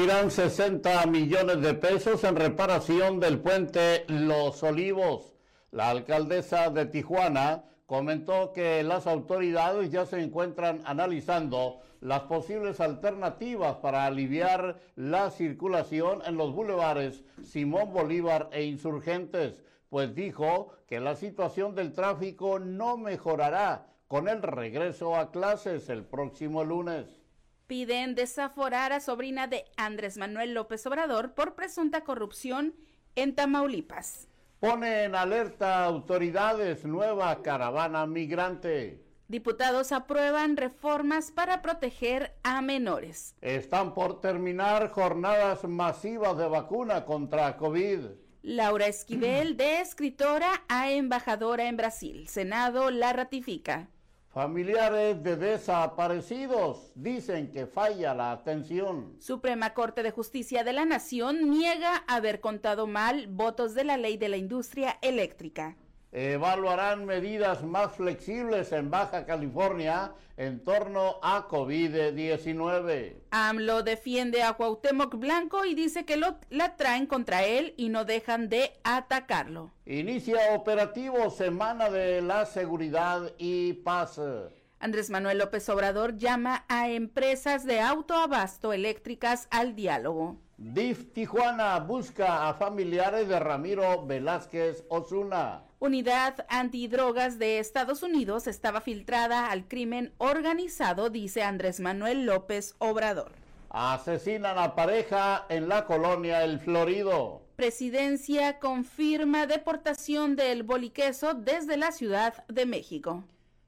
Invertirán 60 millones de pesos en reparación del puente Los Olivos. La alcaldesa de Tijuana comentó que las autoridades ya se encuentran analizando las posibles alternativas para aliviar la circulación en los bulevares Simón Bolívar e Insurgentes, pues dijo que la situación del tráfico no mejorará con el regreso a clases el próximo lunes piden desaforar a sobrina de Andrés Manuel López Obrador por presunta corrupción en Tamaulipas. Pone en alerta autoridades nueva caravana migrante. Diputados aprueban reformas para proteger a menores. Están por terminar jornadas masivas de vacuna contra COVID. Laura Esquivel, de escritora a embajadora en Brasil. Senado la ratifica. Familiares de desaparecidos dicen que falla la atención. Suprema Corte de Justicia de la Nación niega haber contado mal votos de la ley de la industria eléctrica. Evaluarán medidas más flexibles en Baja California en torno a COVID-19. AMLO defiende a Cuauhtémoc Blanco y dice que lo, la traen contra él y no dejan de atacarlo. Inicia operativo Semana de la Seguridad y Paz. Andrés Manuel López Obrador llama a empresas de autoabasto eléctricas al diálogo. DIF Tijuana busca a familiares de Ramiro Velázquez Osuna. Unidad antidrogas de Estados Unidos estaba filtrada al crimen organizado, dice Andrés Manuel López Obrador. Asesinan a pareja en la colonia El Florido. Presidencia confirma deportación del boliqueso desde la Ciudad de México.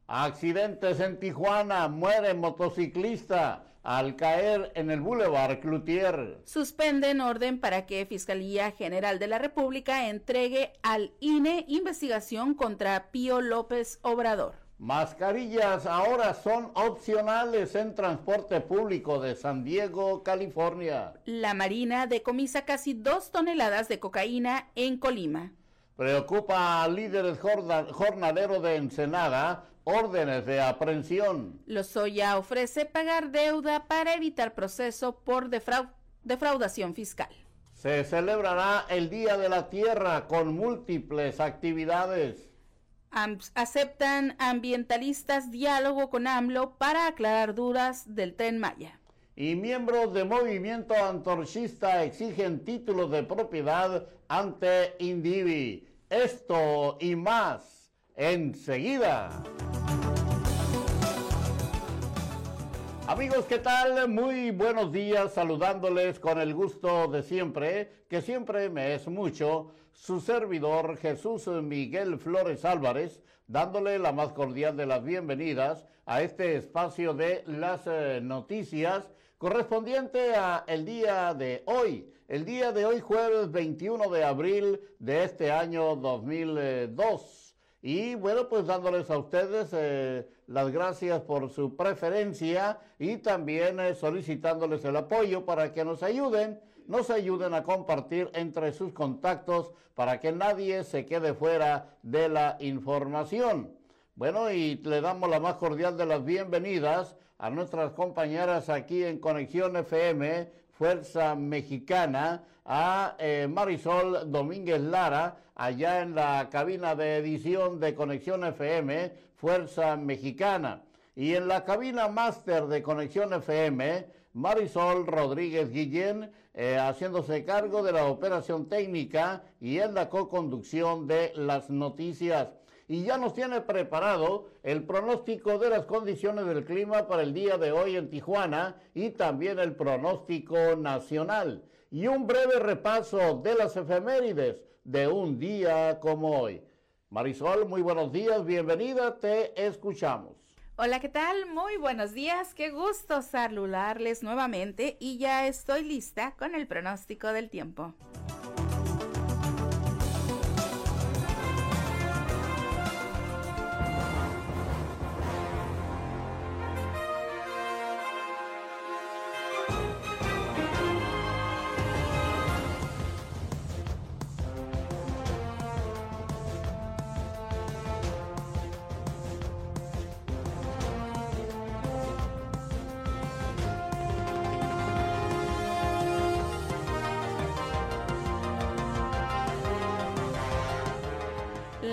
Accidentes en Tijuana, muere motociclista al caer en el Boulevard Cloutier. Suspenden orden para que Fiscalía General de la República entregue al INE investigación contra Pío López Obrador. Mascarillas ahora son opcionales en transporte público de San Diego, California. La Marina decomisa casi dos toneladas de cocaína en Colima. Preocupa a líderes jornaderos de Ensenada órdenes de aprehensión. Lozoya ofrece pagar deuda para evitar proceso por defraudación fiscal. Se celebrará el Día de la Tierra con múltiples actividades. aceptan ambientalistas diálogo con AMLO para aclarar dudas del tren Maya. Y miembros de movimiento antorchista exigen títulos de propiedad ante Indivi. Esto y más enseguida. Amigos, ¿qué tal? Muy buenos días, saludándoles con el gusto de siempre, que siempre me es mucho, su servidor Jesús Miguel Flores Álvarez, dándole la más cordial de las bienvenidas a este espacio de las eh, noticias correspondiente a el día de hoy, el día de hoy jueves 21 de abril de este año 2002. Y bueno, pues dándoles a ustedes eh, las gracias por su preferencia y también eh, solicitándoles el apoyo para que nos ayuden, nos ayuden a compartir entre sus contactos para que nadie se quede fuera de la información. Bueno, y le damos la más cordial de las bienvenidas a nuestras compañeras aquí en Conexión FM, Fuerza Mexicana, a eh, Marisol Domínguez Lara, allá en la cabina de edición de Conexión FM, Fuerza Mexicana. Y en la cabina máster de Conexión FM, Marisol Rodríguez Guillén, eh, haciéndose cargo de la operación técnica y en la co-conducción de las noticias. Y ya nos tiene preparado el pronóstico de las condiciones del clima para el día de hoy en Tijuana y también el pronóstico nacional. Y un breve repaso de las efemérides de un día como hoy. Marisol, muy buenos días, bienvenida, te escuchamos. Hola, ¿qué tal? Muy buenos días, qué gusto saludarles nuevamente y ya estoy lista con el pronóstico del tiempo.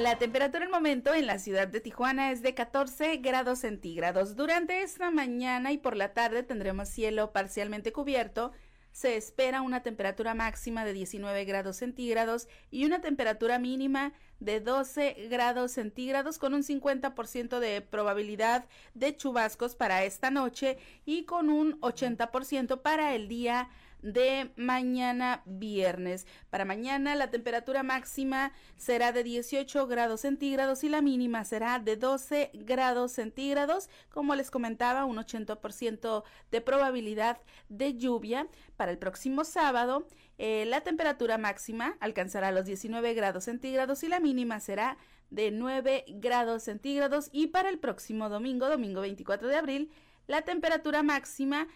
La temperatura el momento en la ciudad de Tijuana es de 14 grados centígrados. Durante esta mañana y por la tarde tendremos cielo parcialmente cubierto. Se espera una temperatura máxima de 19 grados centígrados y una temperatura mínima de 12 grados centígrados con un 50% de probabilidad de chubascos para esta noche y con un 80% para el día de mañana viernes. Para mañana la temperatura máxima será de 18 grados centígrados y la mínima será de 12 grados centígrados. Como les comentaba, un 80% de probabilidad de lluvia. Para el próximo sábado, eh, la temperatura máxima alcanzará los 19 grados centígrados y la mínima será de 9 grados centígrados. Y para el próximo domingo, domingo 24 de abril, la temperatura máxima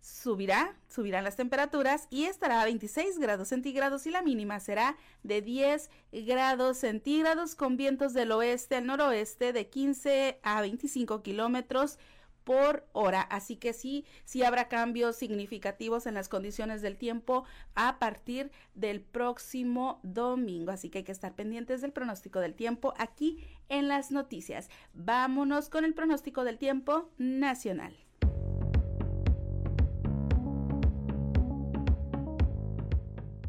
subirá, subirán las temperaturas y estará a 26 grados centígrados y la mínima será de 10 grados centígrados con vientos del oeste al noroeste de 15 a 25 kilómetros por hora. Así que sí, sí habrá cambios significativos en las condiciones del tiempo a partir del próximo domingo. Así que hay que estar pendientes del pronóstico del tiempo aquí en las noticias. Vámonos con el pronóstico del tiempo nacional.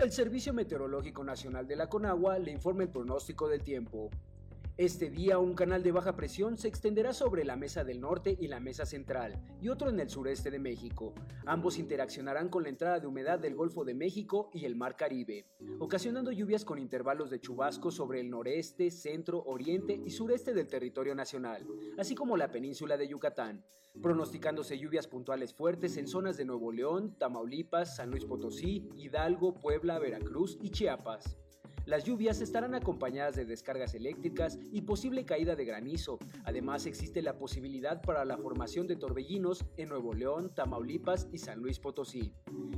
El Servicio Meteorológico Nacional de la Conagua le informa el pronóstico del tiempo. Este día un canal de baja presión se extenderá sobre la mesa del norte y la mesa central, y otro en el sureste de México. Ambos interaccionarán con la entrada de humedad del Golfo de México y el Mar Caribe, ocasionando lluvias con intervalos de chubascos sobre el noreste, centro, oriente y sureste del territorio nacional, así como la península de Yucatán, pronosticándose lluvias puntuales fuertes en zonas de Nuevo León, Tamaulipas, San Luis Potosí, Hidalgo, Puebla, Veracruz y Chiapas. Las lluvias estarán acompañadas de descargas eléctricas y posible caída de granizo. Además existe la posibilidad para la formación de torbellinos en Nuevo León, Tamaulipas y San Luis Potosí.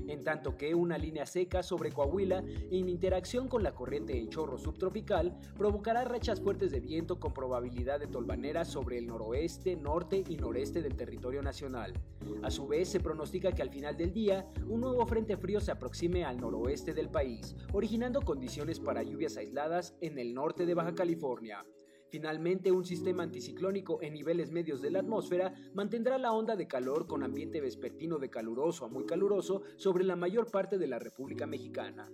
En tanto que una línea seca sobre Coahuila en interacción con la corriente en chorro subtropical provocará rachas fuertes de viento con probabilidad de tolvaneras sobre el noroeste, norte y noreste del territorio nacional. A su vez se pronostica que al final del día un nuevo frente frío se aproxime al noroeste del país, originando condiciones para para lluvias aisladas en el norte de Baja California. Finalmente, un sistema anticiclónico en niveles medios de la atmósfera mantendrá la onda de calor con ambiente vespertino de caluroso a muy caluroso sobre la mayor parte de la República Mexicana.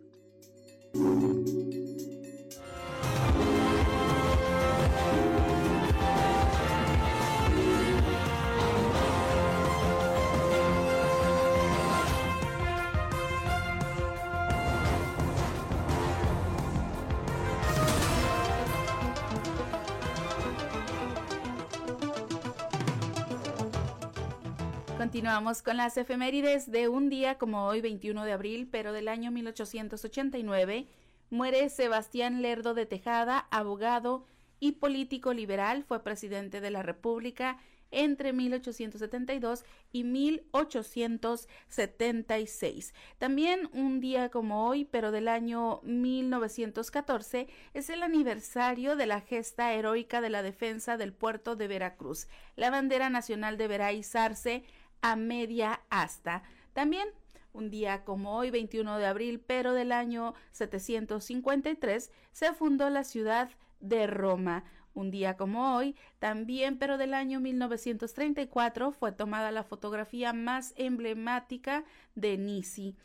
Continuamos con las efemérides de un día como hoy, 21 de abril, pero del año 1889. Muere Sebastián Lerdo de Tejada, abogado y político liberal, fue presidente de la República entre 1872 y 1876. También un día como hoy, pero del año 1914, es el aniversario de la gesta heroica de la defensa del puerto de Veracruz. La bandera nacional deberá izarse a media asta. También Un día como hoy, 21 de abril, pero del año 753, se fundó la ciudad de Roma. Un día como hoy, también pero del año 1934, fue tomada la fotografía más emblemática de Nisi.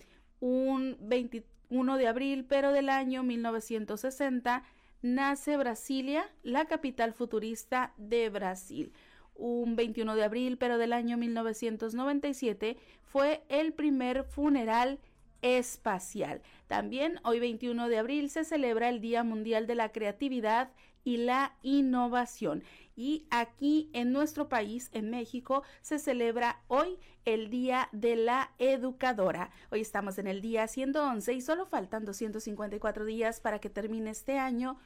Un 21 de abril, pero del año 1960, nace Brasilia, la capital futurista de Brasil. Un 21 de abril, pero del año 1997, fue el primer funeral espacial. También hoy 21 de abril se celebra el Día Mundial de la Creatividad y la innovación. Y aquí en nuestro país, en México, se celebra hoy el Día de la Educadora. Hoy estamos en el día 111 y solo faltan 254 días para que termine este año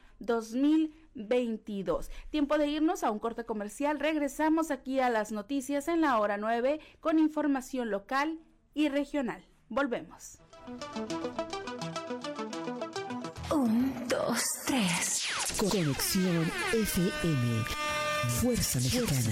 2022. Tiempo de irnos a un corte comercial. Regresamos aquí a las noticias en la hora 9 con información local y regional. Volvemos. Un, dos, tres. Conexión FM. Fuerza Mexicana.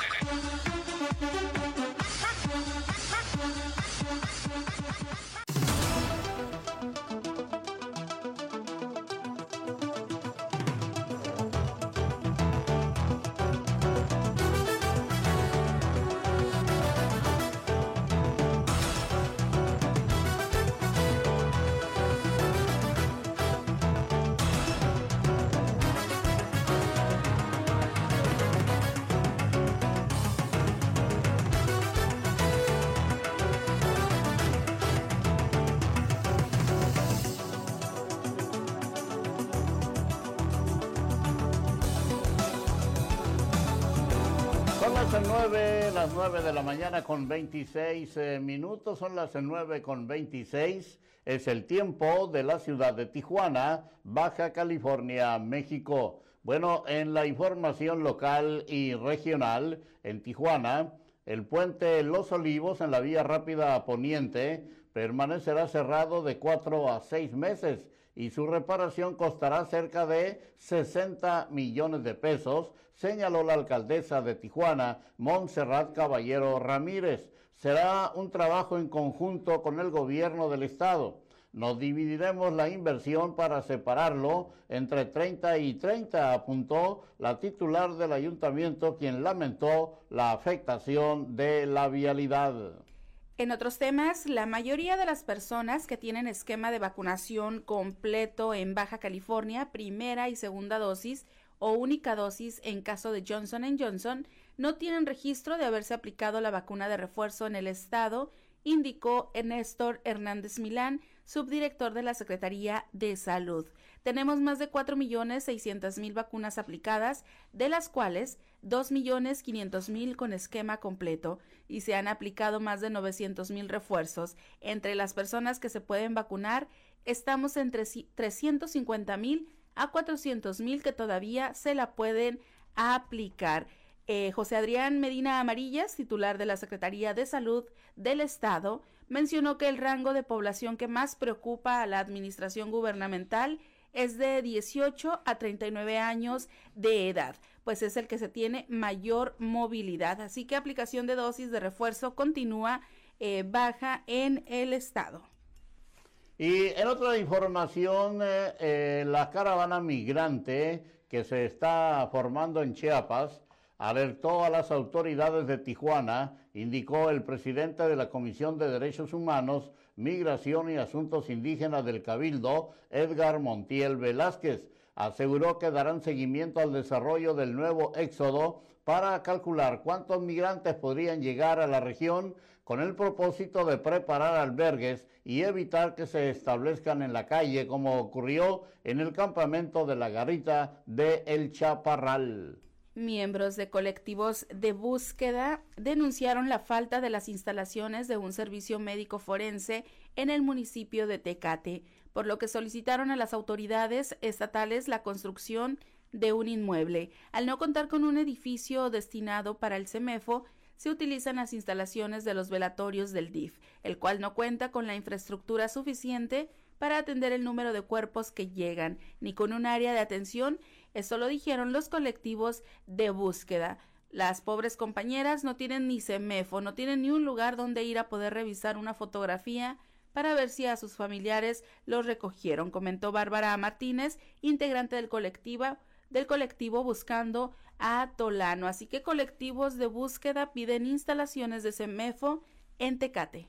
Las 9, las 9 de la mañana con 26 eh, minutos, son las 9 con 26, es el tiempo de la ciudad de Tijuana, Baja California, México. Bueno, en la información local y regional, en Tijuana, el puente Los Olivos en la vía rápida poniente permanecerá cerrado de 4 a 6 meses y su reparación costará cerca de 60 millones de pesos, señaló la alcaldesa de Tijuana, Montserrat Caballero Ramírez. Será un trabajo en conjunto con el gobierno del estado. Nos dividiremos la inversión para separarlo entre 30 y 30, apuntó la titular del ayuntamiento, quien lamentó la afectación de la vialidad. En otros temas, la mayoría de las personas que tienen esquema de vacunación completo en Baja California, primera y segunda dosis o única dosis en caso de Johnson Johnson, no tienen registro de haberse aplicado la vacuna de refuerzo en el estado, indicó Néstor Hernández Milán, subdirector de la Secretaría de Salud. Tenemos más de 4.600.000 vacunas aplicadas, de las cuales 2.500.000 con esquema completo y se han aplicado más de 900.000 refuerzos. Entre las personas que se pueden vacunar, estamos entre 350.000 a 400.000 que todavía se la pueden aplicar. Eh, José Adrián Medina Amarillas, titular de la Secretaría de Salud del Estado, mencionó que el rango de población que más preocupa a la administración gubernamental es de 18 a 39 años de edad, pues es el que se tiene mayor movilidad. Así que aplicación de dosis de refuerzo continúa eh, baja en el estado. Y en otra información, eh, eh, la caravana migrante que se está formando en Chiapas alertó a las autoridades de Tijuana, indicó el presidente de la Comisión de Derechos Humanos, Migración y Asuntos Indígenas del Cabildo, Edgar Montiel Velázquez. Aseguró que darán seguimiento al desarrollo del nuevo éxodo para calcular cuántos migrantes podrían llegar a la región con el propósito de preparar albergues y evitar que se establezcan en la calle como ocurrió en el campamento de la garita de El Chaparral. Miembros de colectivos de búsqueda denunciaron la falta de las instalaciones de un servicio médico forense en el municipio de Tecate, por lo que solicitaron a las autoridades estatales la construcción de un inmueble. Al no contar con un edificio destinado para el CEMEFO, se utilizan las instalaciones de los velatorios del DIF, el cual no cuenta con la infraestructura suficiente para atender el número de cuerpos que llegan, ni con un área de atención, eso lo dijeron los colectivos de búsqueda. Las pobres compañeras no tienen ni CEMEFO, no tienen ni un lugar donde ir a poder revisar una fotografía para ver si a sus familiares los recogieron, comentó Bárbara Martínez, integrante del colectivo, del colectivo Buscando a Tolano. Así que colectivos de búsqueda piden instalaciones de CEMEFO en Tecate.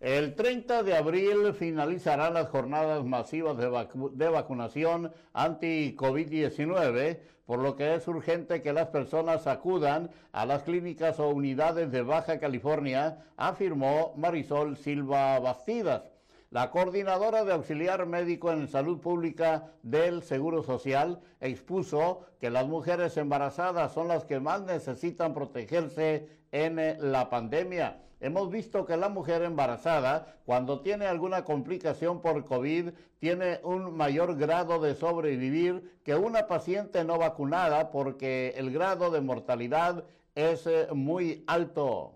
El 30 de abril finalizarán las jornadas masivas de, de vacunación anti-COVID-19, por lo que es urgente que las personas acudan a las clínicas o unidades de Baja California, afirmó Marisol Silva Bastidas. La coordinadora de auxiliar médico en salud pública del Seguro Social expuso que las mujeres embarazadas son las que más necesitan protegerse en la pandemia. Hemos visto que la mujer embarazada, cuando tiene alguna complicación por COVID, tiene un mayor grado de sobrevivir que una paciente no vacunada porque el grado de mortalidad es eh, muy alto.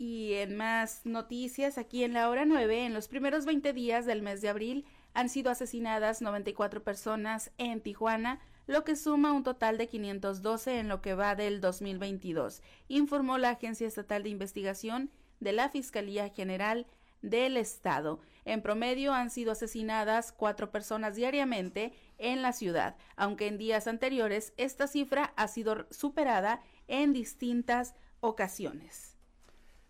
Y en más noticias, aquí en la hora 9, en los primeros 20 días del mes de abril han sido asesinadas 94 personas en Tijuana, lo que suma un total de 512 en lo que va del 2022, informó la Agencia Estatal de Investigación de la Fiscalía General del Estado. En promedio han sido asesinadas cuatro personas diariamente en la ciudad, aunque en días anteriores esta cifra ha sido superada en distintas ocasiones.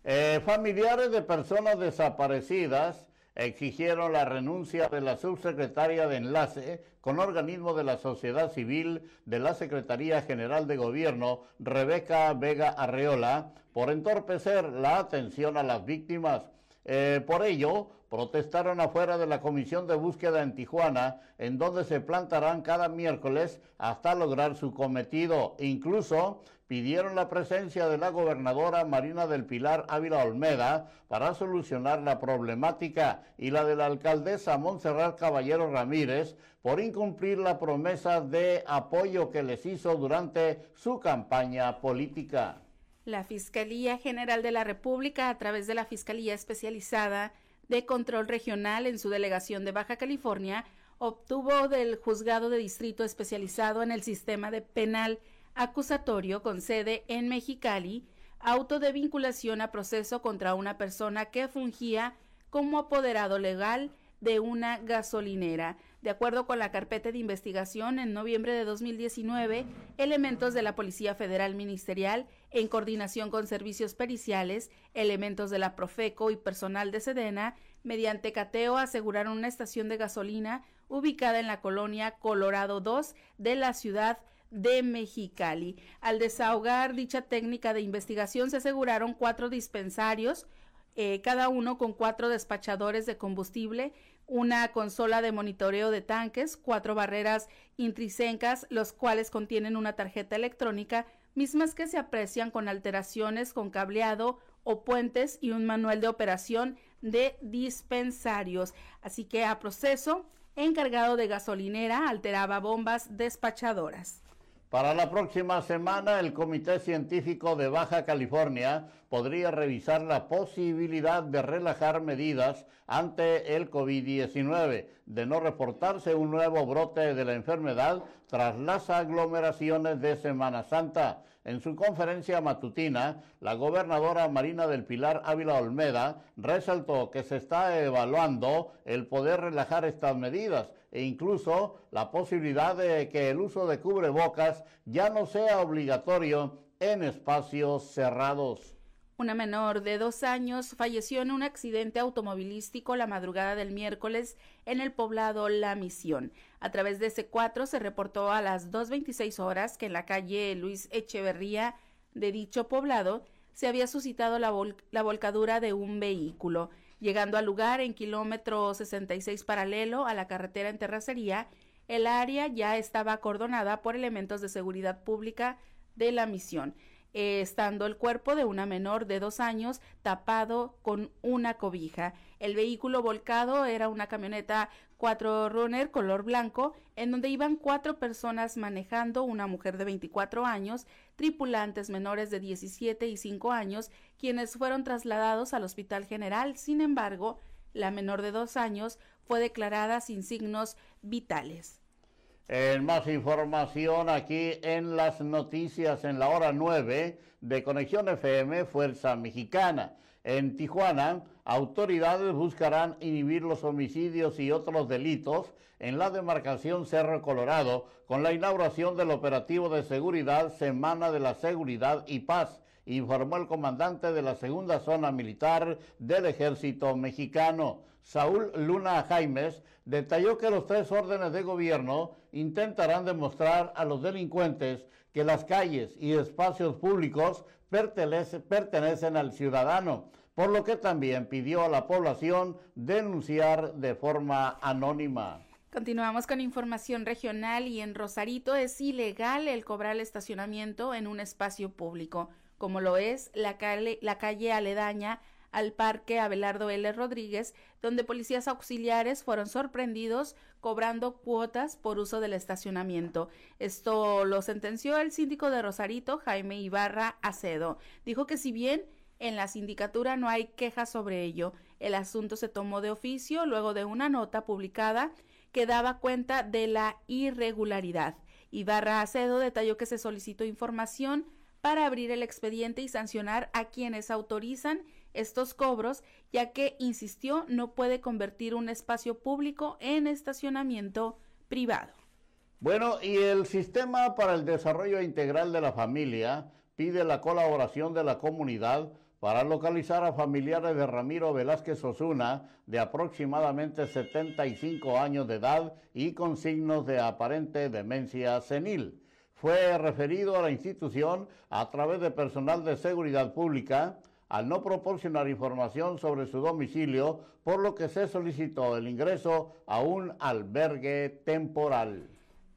Eh, familiares de personas desaparecidas exigieron la renuncia de la subsecretaria de Enlace con organismos de la sociedad civil de la Secretaría General de Gobierno, Rebeca Vega Arreola, por entorpecer la atención a las víctimas. Eh, por ello, protestaron afuera de la Comisión de Búsqueda en Tijuana, en donde se plantarán cada miércoles hasta lograr su cometido. Incluso pidieron la presencia de la gobernadora Marina del Pilar Ávila Olmeda para solucionar la problemática y la de la alcaldesa Montserrat Caballero Ramírez por incumplir la promesa de apoyo que les hizo durante su campaña política. La Fiscalía General de la República, a través de la Fiscalía Especializada de Control Regional en su delegación de Baja California, obtuvo del Juzgado de Distrito Especializado en el Sistema de Penal acusatorio con sede en Mexicali, auto de vinculación a proceso contra una persona que fungía como apoderado legal de una gasolinera. De acuerdo con la carpeta de investigación, en noviembre de 2019, elementos de la Policía Federal Ministerial, en coordinación con servicios periciales, elementos de la Profeco y personal de Sedena, mediante cateo aseguraron una estación de gasolina ubicada en la colonia Colorado 2 de la ciudad de Mexicali. Al desahogar dicha técnica de investigación se aseguraron cuatro dispensarios, eh, cada uno con cuatro despachadores de combustible, una consola de monitoreo de tanques, cuatro barreras intrínsecas, los cuales contienen una tarjeta electrónica, mismas que se aprecian con alteraciones con cableado o puentes y un manual de operación de dispensarios. Así que a proceso, encargado de gasolinera alteraba bombas despachadoras. Para la próxima semana, el Comité Científico de Baja California podría revisar la posibilidad de relajar medidas ante el COVID-19, de no reportarse un nuevo brote de la enfermedad tras las aglomeraciones de Semana Santa. En su conferencia matutina, la gobernadora Marina del Pilar Ávila Olmeda resaltó que se está evaluando el poder relajar estas medidas e incluso la posibilidad de que el uso de cubrebocas ya no sea obligatorio en espacios cerrados. Una menor de dos años falleció en un accidente automovilístico la madrugada del miércoles en el poblado La Misión. A través de C4 se reportó a las 2.26 horas que en la calle Luis Echeverría de dicho poblado se había suscitado la, la volcadura de un vehículo. Llegando al lugar en kilómetro 66 paralelo a la carretera en Terracería, el área ya estaba acordonada por elementos de seguridad pública de la misión. Eh, estando el cuerpo de una menor de dos años tapado con una cobija. El vehículo volcado era una camioneta cuatro runner color blanco, en donde iban cuatro personas manejando, una mujer de 24 años, tripulantes menores de 17 y 5 años, quienes fueron trasladados al Hospital General. Sin embargo, la menor de dos años fue declarada sin signos vitales. En más información aquí en las noticias en la hora 9 de Conexión FM Fuerza Mexicana. En Tijuana, autoridades buscarán inhibir los homicidios y otros delitos en la demarcación Cerro Colorado con la inauguración del operativo de seguridad Semana de la Seguridad y Paz, informó el comandante de la segunda zona militar del ejército mexicano. Saúl Luna Jaimes detalló que los tres órdenes de gobierno intentarán demostrar a los delincuentes que las calles y espacios públicos pertenecen al ciudadano, por lo que también pidió a la población denunciar de forma anónima. Continuamos con información regional y en Rosarito es ilegal el cobrar el estacionamiento en un espacio público, como lo es la calle, la calle aledaña al Parque Abelardo L. Rodríguez, donde policías auxiliares fueron sorprendidos cobrando cuotas por uso del estacionamiento. Esto lo sentenció el síndico de Rosarito, Jaime Ibarra Acedo. Dijo que si bien en la sindicatura no hay quejas sobre ello, el asunto se tomó de oficio luego de una nota publicada que daba cuenta de la irregularidad. Ibarra Acedo detalló que se solicitó información para abrir el expediente y sancionar a quienes autorizan estos cobros, ya que, insistió, no puede convertir un espacio público en estacionamiento privado. Bueno, y el Sistema para el Desarrollo Integral de la Familia pide la colaboración de la comunidad para localizar a familiares de Ramiro Velázquez Osuna, de aproximadamente 75 años de edad y con signos de aparente demencia senil. Fue referido a la institución a través de personal de seguridad pública, al no proporcionar información sobre su domicilio, por lo que se solicitó el ingreso a un albergue temporal.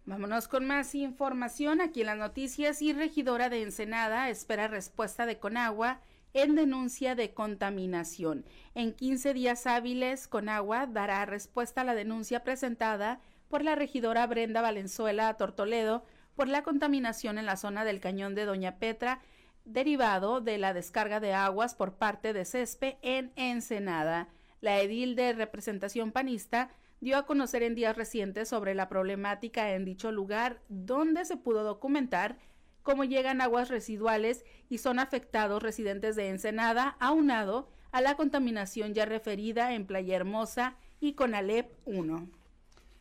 Vámonos con más información aquí en las noticias y regidora de Ensenada espera respuesta de Conagua en denuncia de contaminación. En 15 días hábiles, Conagua dará respuesta a la denuncia presentada por la regidora Brenda Valenzuela Tortoledo por la contaminación en la zona del cañón de Doña Petra derivado de la descarga de aguas por parte de CESPE en Ensenada. La edil de representación panista dio a conocer en días recientes sobre la problemática en dicho lugar, donde se pudo documentar cómo llegan aguas residuales y son afectados residentes de Ensenada, aunado a la contaminación ya referida en Playa Hermosa y con Alep 1.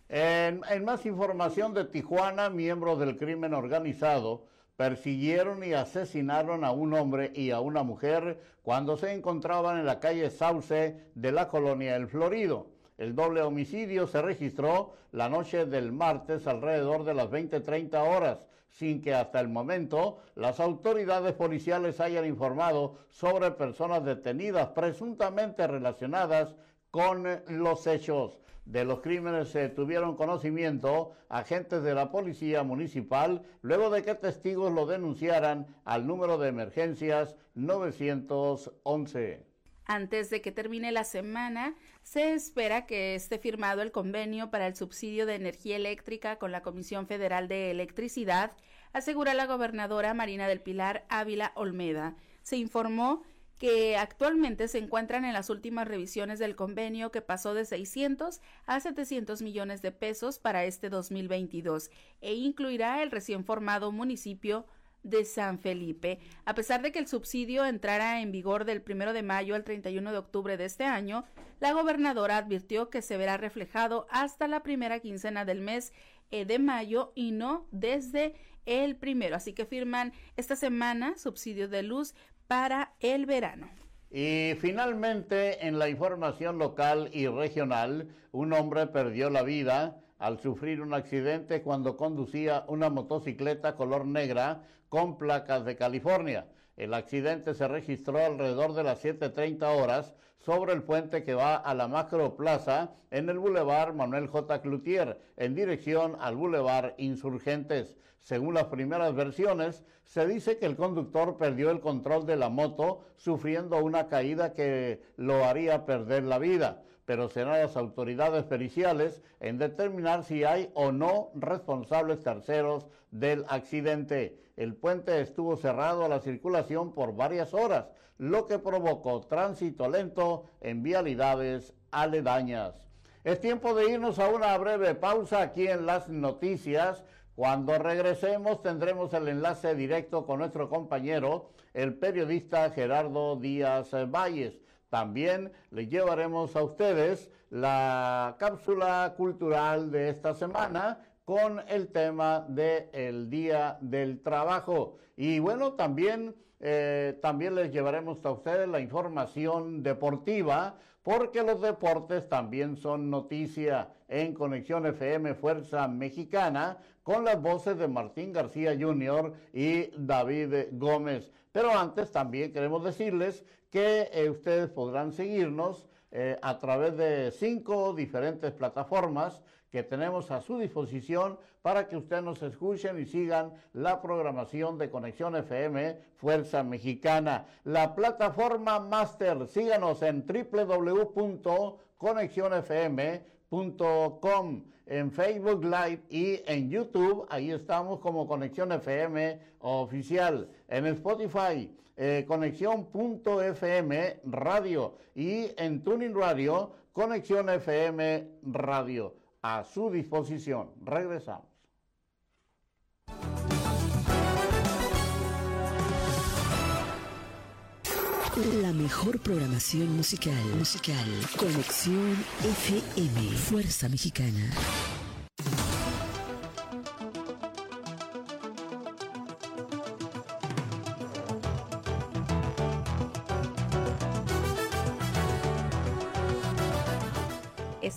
En, en más información de Tijuana, miembros del crimen organizado persiguieron y asesinaron a un hombre y a una mujer cuando se encontraban en la calle Sauce de la colonia El Florido. El doble homicidio se registró la noche del martes alrededor de las 20:30 horas, sin que hasta el momento las autoridades policiales hayan informado sobre personas detenidas presuntamente relacionadas con los hechos de los crímenes se tuvieron conocimiento agentes de la policía municipal luego de que testigos lo denunciaran al número de emergencias 911. Antes de que termine la semana, se espera que esté firmado el convenio para el subsidio de energía eléctrica con la Comisión Federal de Electricidad, asegura la gobernadora Marina del Pilar Ávila Olmeda. Se informó que actualmente se encuentran en las últimas revisiones del convenio que pasó de 600 a 700 millones de pesos para este 2022 e incluirá el recién formado municipio de San Felipe. A pesar de que el subsidio entrara en vigor del 1 de mayo al 31 de octubre de este año, la gobernadora advirtió que se verá reflejado hasta la primera quincena del mes eh, de mayo y no desde el primero. Así que firman esta semana subsidio de luz para el verano. Y finalmente, en la información local y regional, un hombre perdió la vida al sufrir un accidente cuando conducía una motocicleta color negra con placas de California. El accidente se registró alrededor de las 7.30 horas sobre el puente que va a la Macro Plaza en el Boulevard Manuel J. Cloutier, en dirección al Boulevard Insurgentes. Según las primeras versiones, se dice que el conductor perdió el control de la moto sufriendo una caída que lo haría perder la vida. pero serán las autoridades periciales en determinar si hay o no responsables terceros del accidente. El puente estuvo cerrado a la circulación por varias horas, lo que provocó tránsito lento en vialidades aledañas. Es tiempo de irnos a una breve pausa aquí en las noticias. Cuando regresemos tendremos el enlace directo con nuestro compañero, el periodista Gerardo Díaz Valles. También le llevaremos a ustedes la cápsula cultural de esta semana con el tema del Día del Trabajo. Y bueno, también, eh, también les llevaremos a ustedes la información deportiva porque los deportes también son noticia en Conexión FM Fuerza Mexicana con las voces de Martín García Jr. y David Gómez. Pero antes también queremos decirles que eh, ustedes podrán seguirnos eh, a través de cinco diferentes plataformas que tenemos a su disposición para que ustedes nos escuchen y sigan la programación de Conexión FM Fuerza Mexicana. La plataforma Master, síganos en www.conexionfm.com en Facebook Live y en YouTube, ahí estamos como Conexión FM oficial, en Spotify, eh, Conexión.fm Radio y en Tuning Radio, Conexión FM Radio. A su disposición. Regresamos. La mejor programación musical. Musical. Conexión FM. Fuerza Mexicana.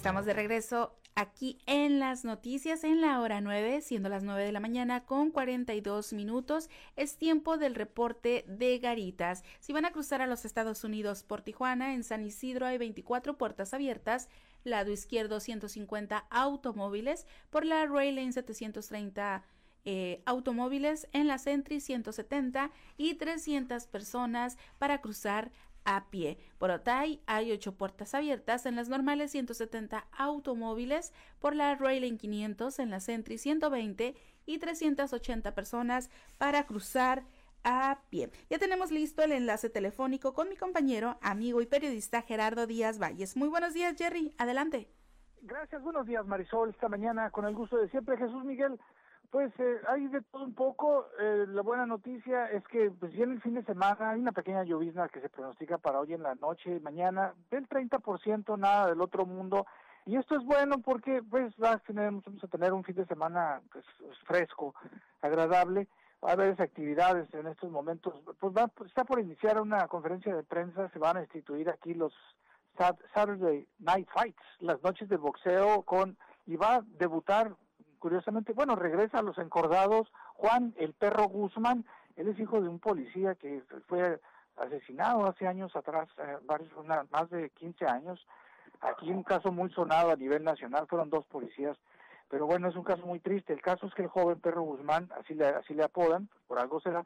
Estamos de regreso aquí en las noticias en la hora 9, siendo las 9 de la mañana con 42 minutos. Es tiempo del reporte de Garitas. Si van a cruzar a los Estados Unidos por Tijuana, en San Isidro hay 24 puertas abiertas, lado izquierdo 150 automóviles, por la Rail Lane 730 eh, automóviles, en la Sentry 170 y 300 personas para cruzar a pie. Por Otay hay ocho puertas abiertas, en las normales 170 automóviles, por la Railing 500, en la Sentry 120 y 380 personas para cruzar a pie. Ya tenemos listo el enlace telefónico con mi compañero, amigo y periodista Gerardo Díaz Valles. Muy buenos días, Jerry. Adelante. Gracias, buenos días, Marisol. Esta mañana, con el gusto de siempre, Jesús Miguel. Pues eh, hay de todo un poco. Eh, la buena noticia es que pues viene el fin de semana, hay una pequeña llovizna que se pronostica para hoy en la noche mañana, del 30%, nada del otro mundo. Y esto es bueno porque pues va a tener, vamos a tener un fin de semana pues, fresco, agradable. Va a haber actividades en estos momentos. Pues va, pues, está por iniciar una conferencia de prensa, se van a instituir aquí los Saturday Night Fights, las noches de boxeo con y va a debutar curiosamente, bueno, regresa a los encordados Juan el Perro Guzmán, él es hijo de un policía que fue asesinado hace años atrás, eh, varios, más de 15 años. Aquí un caso muy sonado a nivel nacional, fueron dos policías, pero bueno, es un caso muy triste. El caso es que el joven Perro Guzmán, así le, así le apodan, por algo será,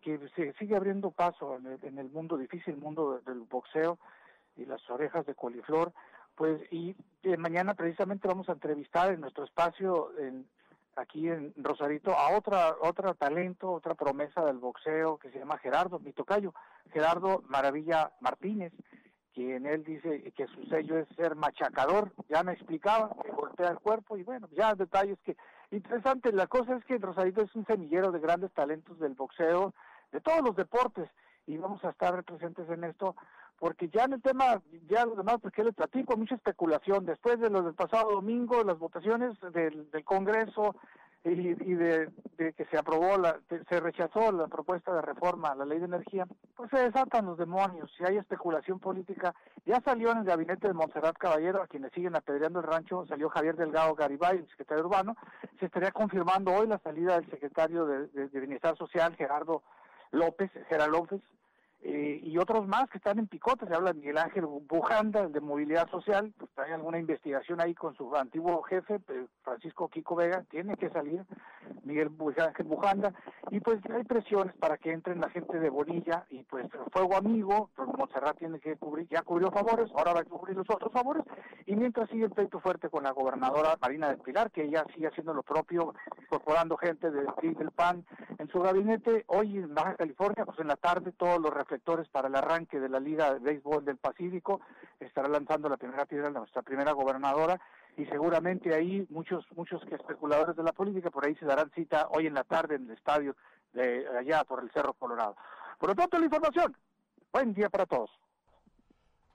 que se sigue abriendo paso en el, en el mundo difícil, mundo del boxeo y las orejas de coliflor, pues y eh, mañana precisamente vamos a entrevistar en nuestro espacio en, aquí en Rosarito a otra otra talento, otra promesa del boxeo que se llama Gerardo, mi tocayo, Gerardo Maravilla Martínez, quien él dice que su sello es ser machacador, ya me explicaba, que golpea el cuerpo y bueno, ya detalles que interesante, la cosa es que Rosarito es un semillero de grandes talentos del boxeo, de todos los deportes y vamos a estar presentes en esto porque ya en el tema, ya lo demás, porque le platico, mucha especulación, después de lo del pasado domingo, las votaciones del, Congreso y, de, que se aprobó, la, se rechazó la propuesta de reforma a la ley de energía, pues se desatan los demonios, si hay especulación política, ya salió en el gabinete de Montserrat Caballero, a quienes siguen apedreando el rancho, salió Javier Delgado Garibay, el secretario urbano, se estaría confirmando hoy la salida del secretario de, de Bienestar Social, Gerardo López, Gerardo López, eh, y otros más que están en picote. Se habla de Miguel Ángel Bujanda, de Movilidad Social, pues trae alguna investigación ahí con su antiguo jefe, Francisco Kiko Vega, tiene que salir Miguel Ángel Bujanda, y pues hay presiones para que entren la gente de Bonilla, y pues Fuego Amigo, pues Montserrat tiene que cubrir, ya cubrió favores, ahora va a cubrir los otros favores, y mientras sigue el pleito fuerte con la gobernadora Marina del Pilar, que ella sigue haciendo lo propio, incorporando gente del del PAN en su gabinete, hoy en Baja California, pues en la tarde todos los reflectores para el arranque de la Liga de Béisbol del Pacífico. Estará lanzando la primera piedra nuestra primera gobernadora y seguramente ahí muchos muchos especuladores de la política por ahí se darán cita hoy en la tarde en el estadio de allá por el Cerro Colorado. Por lo tanto, la información. Buen día para todos.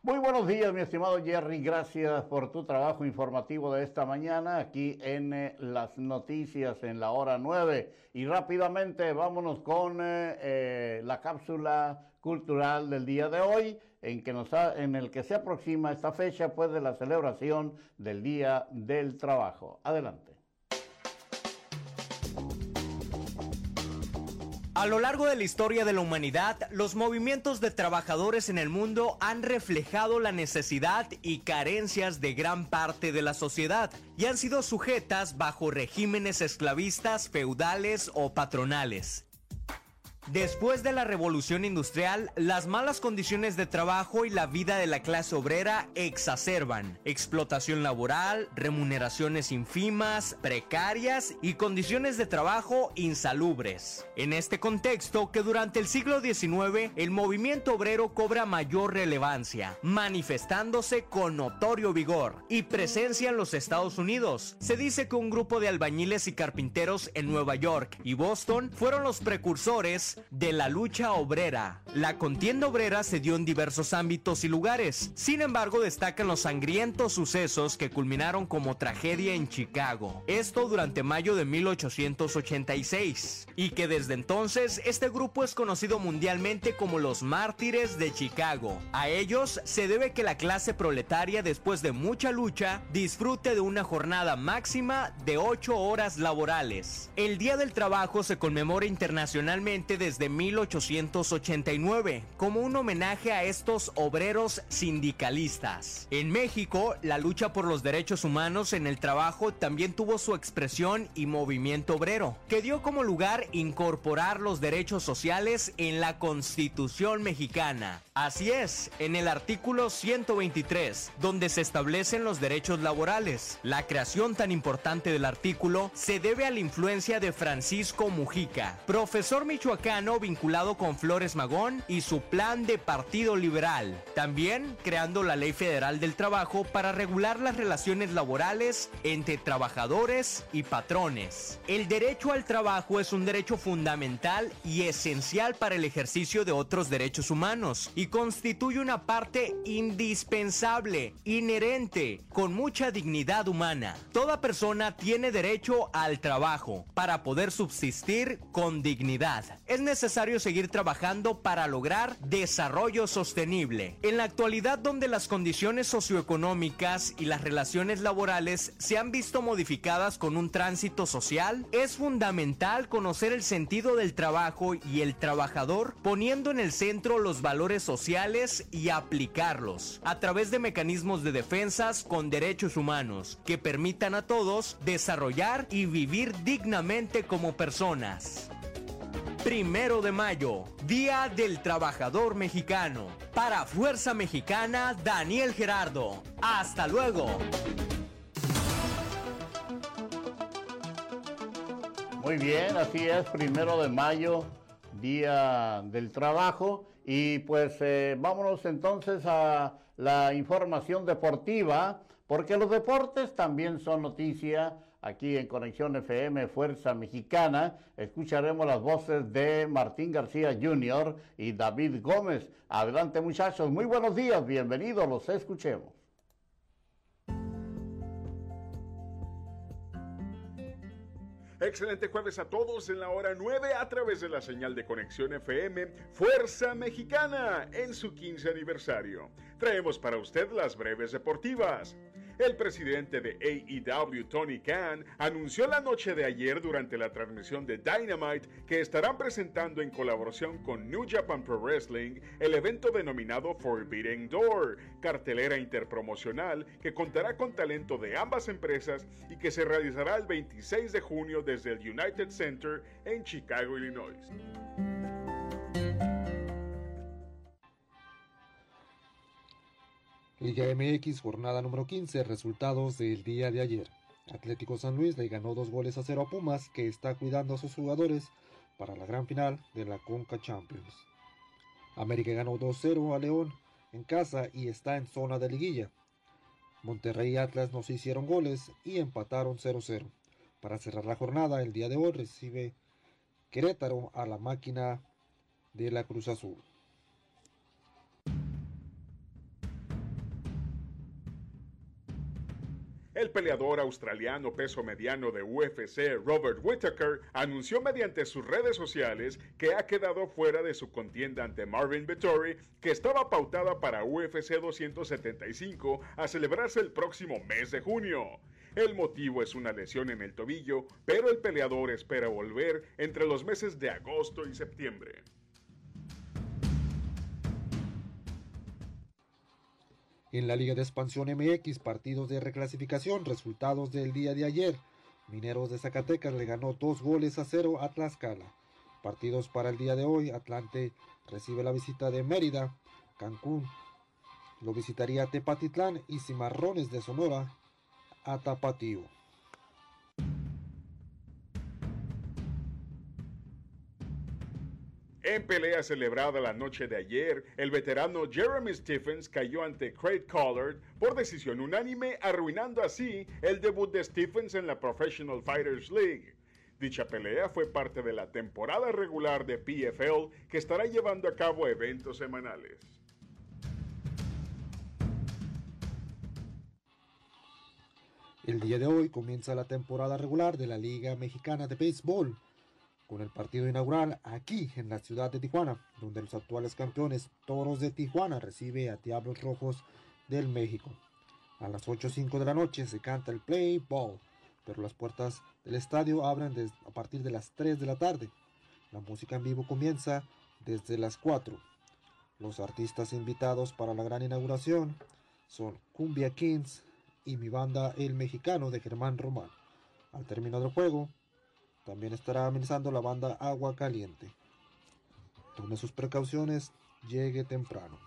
Muy buenos días, mi estimado Jerry. Gracias por tu trabajo informativo de esta mañana aquí en eh, las noticias en la hora 9. Y rápidamente vámonos con eh, eh, la cápsula cultural del día de hoy, en, que nos en el que se aproxima esta fecha pues, de la celebración del Día del Trabajo. Adelante. A lo largo de la historia de la humanidad, los movimientos de trabajadores en el mundo han reflejado la necesidad y carencias de gran parte de la sociedad y han sido sujetas bajo regímenes esclavistas, feudales o patronales. Después de la revolución industrial, las malas condiciones de trabajo y la vida de la clase obrera exacerban. Explotación laboral, remuneraciones infimas, precarias y condiciones de trabajo insalubres. En este contexto, que durante el siglo XIX el movimiento obrero cobra mayor relevancia, manifestándose con notorio vigor y presencia en los Estados Unidos. Se dice que un grupo de albañiles y carpinteros en Nueva York y Boston fueron los precursores de la lucha obrera. La contienda obrera se dio en diversos ámbitos y lugares. Sin embargo, destacan los sangrientos sucesos que culminaron como tragedia en Chicago. Esto durante mayo de 1886. Y que desde entonces este grupo es conocido mundialmente como los mártires de Chicago. A ellos se debe que la clase proletaria después de mucha lucha disfrute de una jornada máxima de 8 horas laborales. El Día del Trabajo se conmemora internacionalmente desde 1889 como un homenaje a estos obreros sindicalistas. En México, la lucha por los derechos humanos en el trabajo también tuvo su expresión y movimiento obrero, que dio como lugar incorporar los derechos sociales en la Constitución mexicana. Así es, en el artículo 123, donde se establecen los derechos laborales. La creación tan importante del artículo se debe a la influencia de Francisco Mujica, profesor michoacano vinculado con Flores Magón y su plan de Partido Liberal. También creando la Ley Federal del Trabajo para regular las relaciones laborales entre trabajadores y patrones. El derecho al trabajo es un derecho fundamental y esencial para el ejercicio de otros derechos humanos y constituye una parte indispensable, inherente, con mucha dignidad humana. Toda persona tiene derecho al trabajo para poder subsistir con dignidad. Es necesario seguir trabajando para lograr desarrollo sostenible. En la actualidad donde las condiciones socioeconómicas y las relaciones laborales se han visto modificadas con un tránsito social, es fundamental conocer el sentido del trabajo y el trabajador poniendo en el centro los valores sociales sociales y aplicarlos a través de mecanismos de defensas con derechos humanos que permitan a todos desarrollar y vivir dignamente como personas. Primero de mayo, Día del Trabajador Mexicano. Para Fuerza Mexicana, Daniel Gerardo. Hasta luego. Muy bien, así es, primero de mayo, Día del Trabajo. Y pues eh, vámonos entonces a la información deportiva, porque los deportes también son noticia. Aquí en Conexión FM Fuerza Mexicana escucharemos las voces de Martín García Jr. y David Gómez. Adelante muchachos, muy buenos días, bienvenidos, los escuchemos. Excelente jueves a todos en la hora 9 a través de la señal de conexión FM Fuerza Mexicana en su 15 aniversario. Traemos para usted las breves deportivas. El presidente de AEW, Tony Khan, anunció la noche de ayer durante la transmisión de Dynamite que estarán presentando en colaboración con New Japan Pro Wrestling el evento denominado Forbidden Door, cartelera interpromocional que contará con talento de ambas empresas y que se realizará el 26 de junio desde el United Center en Chicago, Illinois. Liga MX, jornada número 15, resultados del día de ayer. Atlético San Luis le ganó dos goles a cero a Pumas, que está cuidando a sus jugadores para la gran final de la Conca Champions. América ganó 2-0 a León en casa y está en zona de liguilla. Monterrey y Atlas no se hicieron goles y empataron 0-0. Para cerrar la jornada, el día de hoy recibe Querétaro a la máquina de la Cruz Azul. El peleador australiano peso mediano de UFC, Robert Whittaker, anunció mediante sus redes sociales que ha quedado fuera de su contienda ante Marvin Vettori, que estaba pautada para UFC 275 a celebrarse el próximo mes de junio. El motivo es una lesión en el tobillo, pero el peleador espera volver entre los meses de agosto y septiembre. En la Liga de Expansión MX, partidos de reclasificación, resultados del día de ayer. Mineros de Zacatecas le ganó dos goles a cero a Tlaxcala. Partidos para el día de hoy, Atlante recibe la visita de Mérida, Cancún lo visitaría Tepatitlán y Cimarrones de Sonora a Tapatío. En pelea celebrada la noche de ayer, el veterano Jeremy Stephens cayó ante Craig Collard por decisión unánime, arruinando así el debut de Stephens en la Professional Fighters League. Dicha pelea fue parte de la temporada regular de PFL que estará llevando a cabo eventos semanales. El día de hoy comienza la temporada regular de la Liga Mexicana de Béisbol con el partido inaugural aquí en la ciudad de Tijuana, donde los actuales campeones Toros de Tijuana recibe a Diablos Rojos del México. A las 8.05 de la noche se canta el play ball, pero las puertas del estadio abren a partir de las 3 de la tarde. La música en vivo comienza desde las 4. Los artistas invitados para la gran inauguración son Cumbia Kings y mi banda El Mexicano de Germán Román. Al término del juego, también estará amenizando la banda Agua Caliente. Tome sus precauciones, llegue temprano.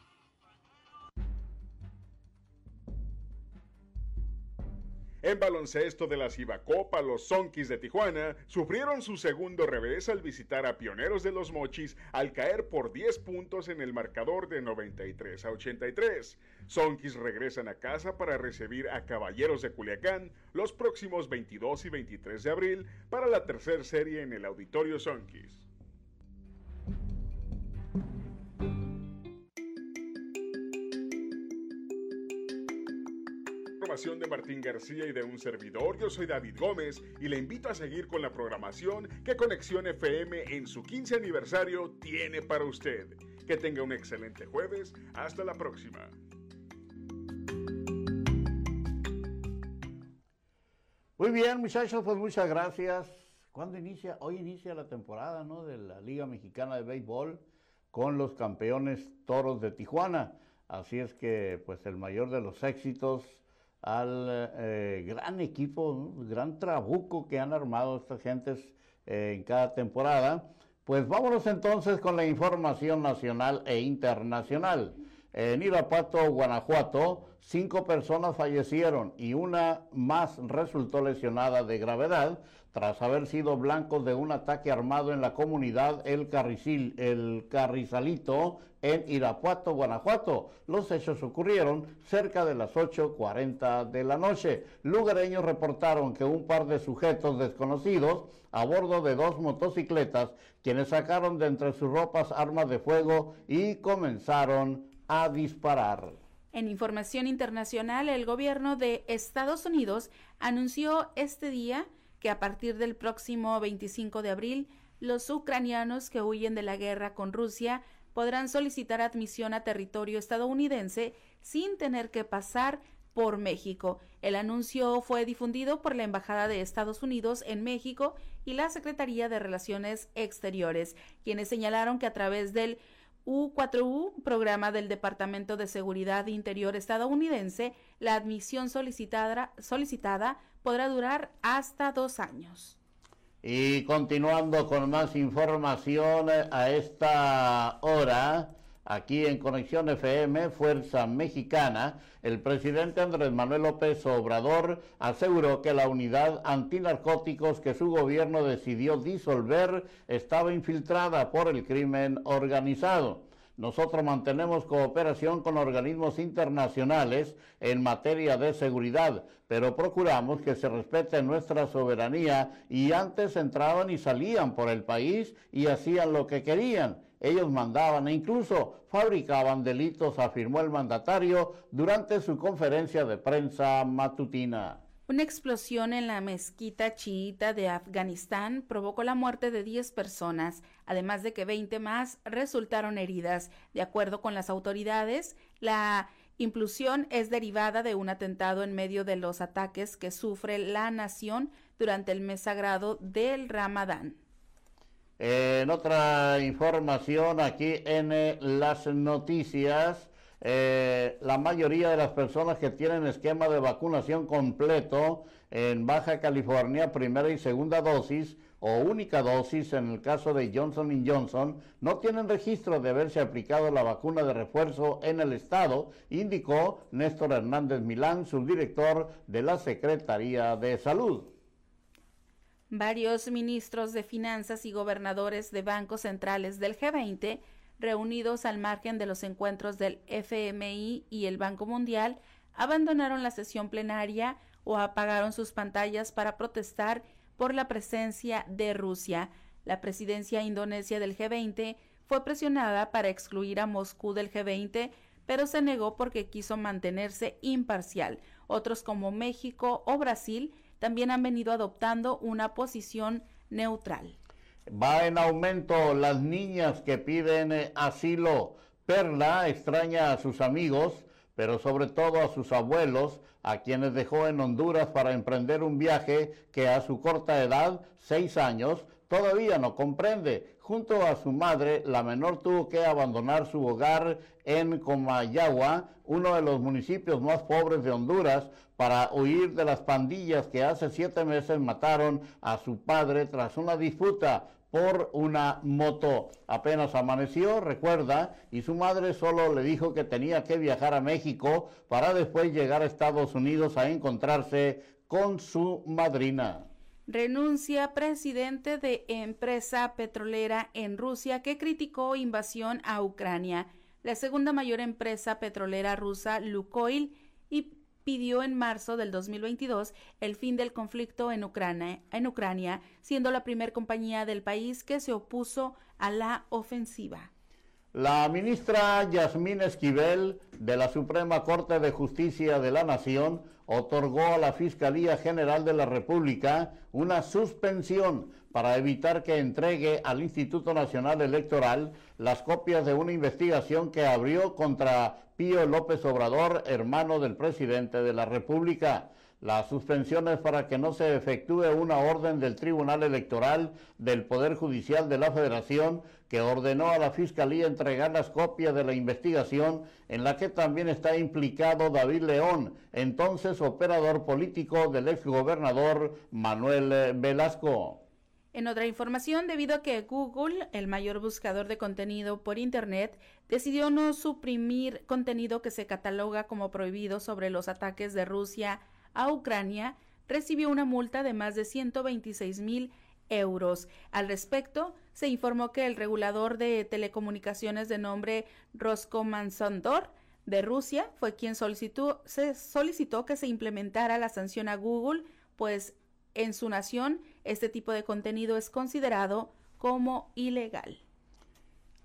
En baloncesto de la Cibacopa, los Sonkis de Tijuana sufrieron su segundo revés al visitar a Pioneros de los Mochis al caer por 10 puntos en el marcador de 93 a 83. Sonkis regresan a casa para recibir a Caballeros de Culiacán los próximos 22 y 23 de abril para la tercera serie en el Auditorio Sonkis. De Martín García y de un servidor. Yo soy David Gómez y le invito a seguir con la programación que Conexión FM en su 15 aniversario tiene para usted. Que tenga un excelente jueves. Hasta la próxima. Muy bien, muchachos, pues muchas gracias. ¿Cuándo inicia? Hoy inicia la temporada, ¿no? De la Liga Mexicana de Béisbol con los campeones Toros de Tijuana. Así es que, pues, el mayor de los éxitos al eh, gran equipo, gran trabuco que han armado estas gentes eh, en cada temporada. Pues vámonos entonces con la información nacional e internacional. En Irapuato, Guanajuato, cinco personas fallecieron y una más resultó lesionada de gravedad tras haber sido blancos de un ataque armado en la comunidad El Carrizal, El Carrizalito en Irapuato, Guanajuato. Los hechos ocurrieron cerca de las 8.40 de la noche. Lugareños reportaron que un par de sujetos desconocidos a bordo de dos motocicletas, quienes sacaron de entre sus ropas armas de fuego y comenzaron a disparar. En información internacional, el gobierno de Estados Unidos anunció este día que a partir del próximo 25 de abril, los ucranianos que huyen de la guerra con Rusia podrán solicitar admisión a territorio estadounidense sin tener que pasar por México. El anuncio fue difundido por la Embajada de Estados Unidos en México y la Secretaría de Relaciones Exteriores, quienes señalaron que a través del U4U, programa del Departamento de Seguridad Interior estadounidense, la admisión solicitada, solicitada podrá durar hasta dos años. Y continuando con más información a esta hora, Aquí en Conexión FM, Fuerza Mexicana, el presidente Andrés Manuel López Obrador aseguró que la unidad antinarcóticos que su gobierno decidió disolver estaba infiltrada por el crimen organizado. Nosotros mantenemos cooperación con organismos internacionales en materia de seguridad, pero procuramos que se respete nuestra soberanía y antes entraban y salían por el país y hacían lo que querían ellos mandaban e incluso fabricaban delitos, afirmó el mandatario durante su conferencia de prensa matutina. Una explosión en la mezquita chiita de Afganistán provocó la muerte de 10 personas, además de que 20 más resultaron heridas. De acuerdo con las autoridades, la implosión es derivada de un atentado en medio de los ataques que sufre la nación durante el mes sagrado del Ramadán en otra información aquí en eh, las noticias, eh, la mayoría de las personas que tienen esquema de vacunación completo en Baja California, primera y segunda dosis o única dosis en el caso de Johnson Johnson, no tienen registro de haberse aplicado la vacuna de refuerzo en el estado, indicó Néstor Hernández Milán, subdirector de la Secretaría de Salud. Varios ministros de finanzas y gobernadores de bancos centrales del G20, reunidos al margen de los encuentros del FMI y el Banco Mundial, abandonaron la sesión plenaria o apagaron sus pantallas para protestar por la presencia de Rusia. La presidencia indonesia del G20 fue presionada para excluir a Moscú del G20, pero se negó porque quiso mantenerse imparcial. Otros como México o Brasil también han venido adoptando una posición neutral. Va en aumento las niñas que piden eh, asilo. Perla extraña a sus amigos, pero sobre todo a sus abuelos, a quienes dejó en Honduras para emprender un viaje que a su corta edad, seis años, todavía no comprende. Junto a su madre, la menor tuvo que abandonar su hogar en Comayagua, uno de los municipios más pobres de Honduras, para huir de las pandillas que hace siete meses mataron a su padre tras una disputa por una moto. Apenas amaneció, recuerda, y su madre solo le dijo que tenía que viajar a México para después llegar a Estados Unidos a encontrarse con su madrina. Renuncia presidente de empresa petrolera en Rusia que criticó invasión a Ucrania. La segunda mayor empresa petrolera rusa, Lukoil, y pidió en marzo del 2022 el fin del conflicto en Ucrania, en Ucrania siendo la primera compañía del país que se opuso a la ofensiva. La ministra Yasmín Esquivel de la Suprema Corte de Justicia de la Nación otorgó a la Fiscalía General de la República una suspensión para evitar que entregue al Instituto Nacional Electoral las copias de una investigación que abrió contra Pío López Obrador, hermano del presidente de la República. La suspensión es para que no se efectúe una orden del Tribunal Electoral del Poder Judicial de la Federación que ordenó a la Fiscalía entregar las copias de la investigación en la que también está implicado David León, entonces operador político del exgobernador Manuel Velasco. En otra información, debido a que Google, el mayor buscador de contenido por Internet, decidió no suprimir contenido que se cataloga como prohibido sobre los ataques de Rusia a Ucrania, recibió una multa de más de 126 mil euros. Al respecto, se informó que el regulador de telecomunicaciones de nombre Roskomnadzor de Rusia fue quien se solicitó que se implementara la sanción a Google, pues en su nación este tipo de contenido es considerado como ilegal.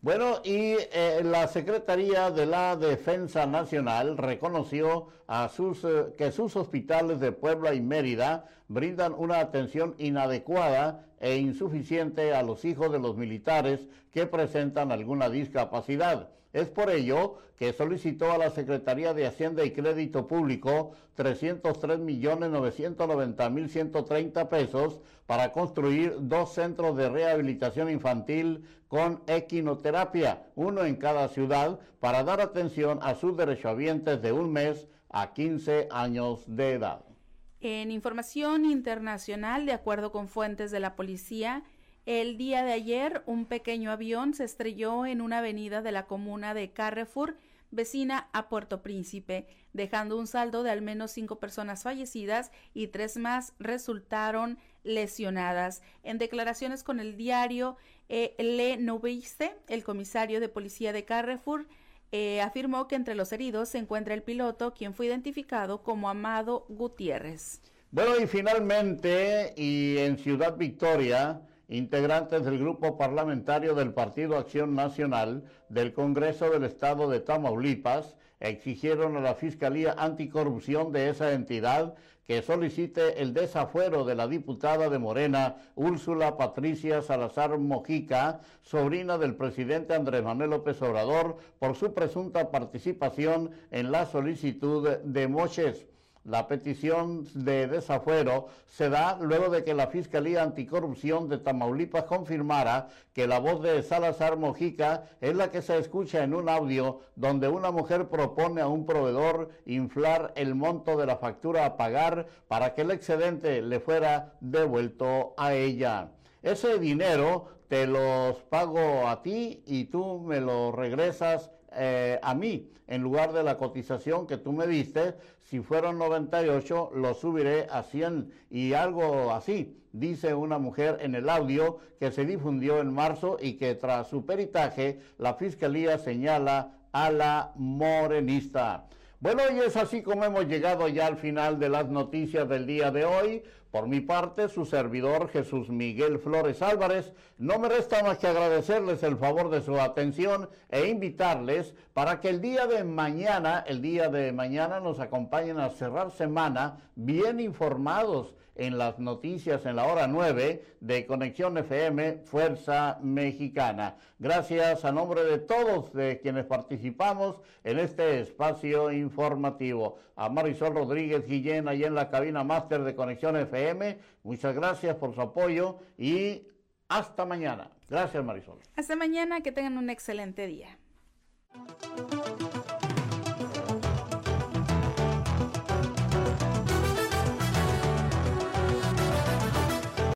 Bueno, y eh, la Secretaría de la Defensa Nacional reconoció a sus, eh, que sus hospitales de Puebla y Mérida brindan una atención inadecuada e insuficiente a los hijos de los militares que presentan alguna discapacidad. Es por ello que solicitó a la Secretaría de Hacienda y Crédito Público 303.990.130 pesos para construir dos centros de rehabilitación infantil con equinoterapia, uno en cada ciudad, para dar atención a sus derechohabientes de un mes a 15 años de edad. En información internacional, de acuerdo con fuentes de la policía, el día de ayer, un pequeño avión se estrelló en una avenida de la comuna de Carrefour, vecina a Puerto Príncipe, dejando un saldo de al menos cinco personas fallecidas y tres más resultaron lesionadas. En declaraciones con el diario eh, Le Nouviste, el comisario de policía de Carrefour eh, afirmó que entre los heridos se encuentra el piloto, quien fue identificado como Amado Gutiérrez. Bueno, y finalmente, y en Ciudad Victoria, integrantes del grupo parlamentario del Partido Acción Nacional del Congreso del Estado de Tamaulipas exigieron a la Fiscalía Anticorrupción de esa entidad que solicite el desafuero de la diputada de Morena, Úrsula Patricia Salazar Mojica, sobrina del presidente Andrés Manuel López Obrador, por su presunta participación en la solicitud de Moches. La petición de desafuero se da luego de que la Fiscalía Anticorrupción de Tamaulipas confirmara que la voz de Salazar Mojica es la que se escucha en un audio donde una mujer propone a un proveedor inflar el monto de la factura a pagar para que el excedente le fuera devuelto a ella. Ese dinero te los pago a ti y tú me lo regresas eh, a mí, en lugar de la cotización que tú me diste, si fueron 98, lo subiré a 100 y algo así, dice una mujer en el audio que se difundió en marzo y que tras su peritaje la fiscalía señala a la morenista. Bueno, y es así como hemos llegado ya al final de las noticias del día de hoy. Por mi parte, su servidor Jesús Miguel Flores Álvarez, no me resta más que agradecerles el favor de su atención e invitarles para que el día de mañana, el día de mañana nos acompañen a cerrar semana bien informados en las noticias en la hora 9 de Conexión FM Fuerza Mexicana. Gracias a nombre de todos de quienes participamos en este espacio informativo. A Marisol Rodríguez Guillén, ahí en la cabina máster de Conexión FM, muchas gracias por su apoyo y hasta mañana. Gracias Marisol. Hasta mañana, que tengan un excelente día.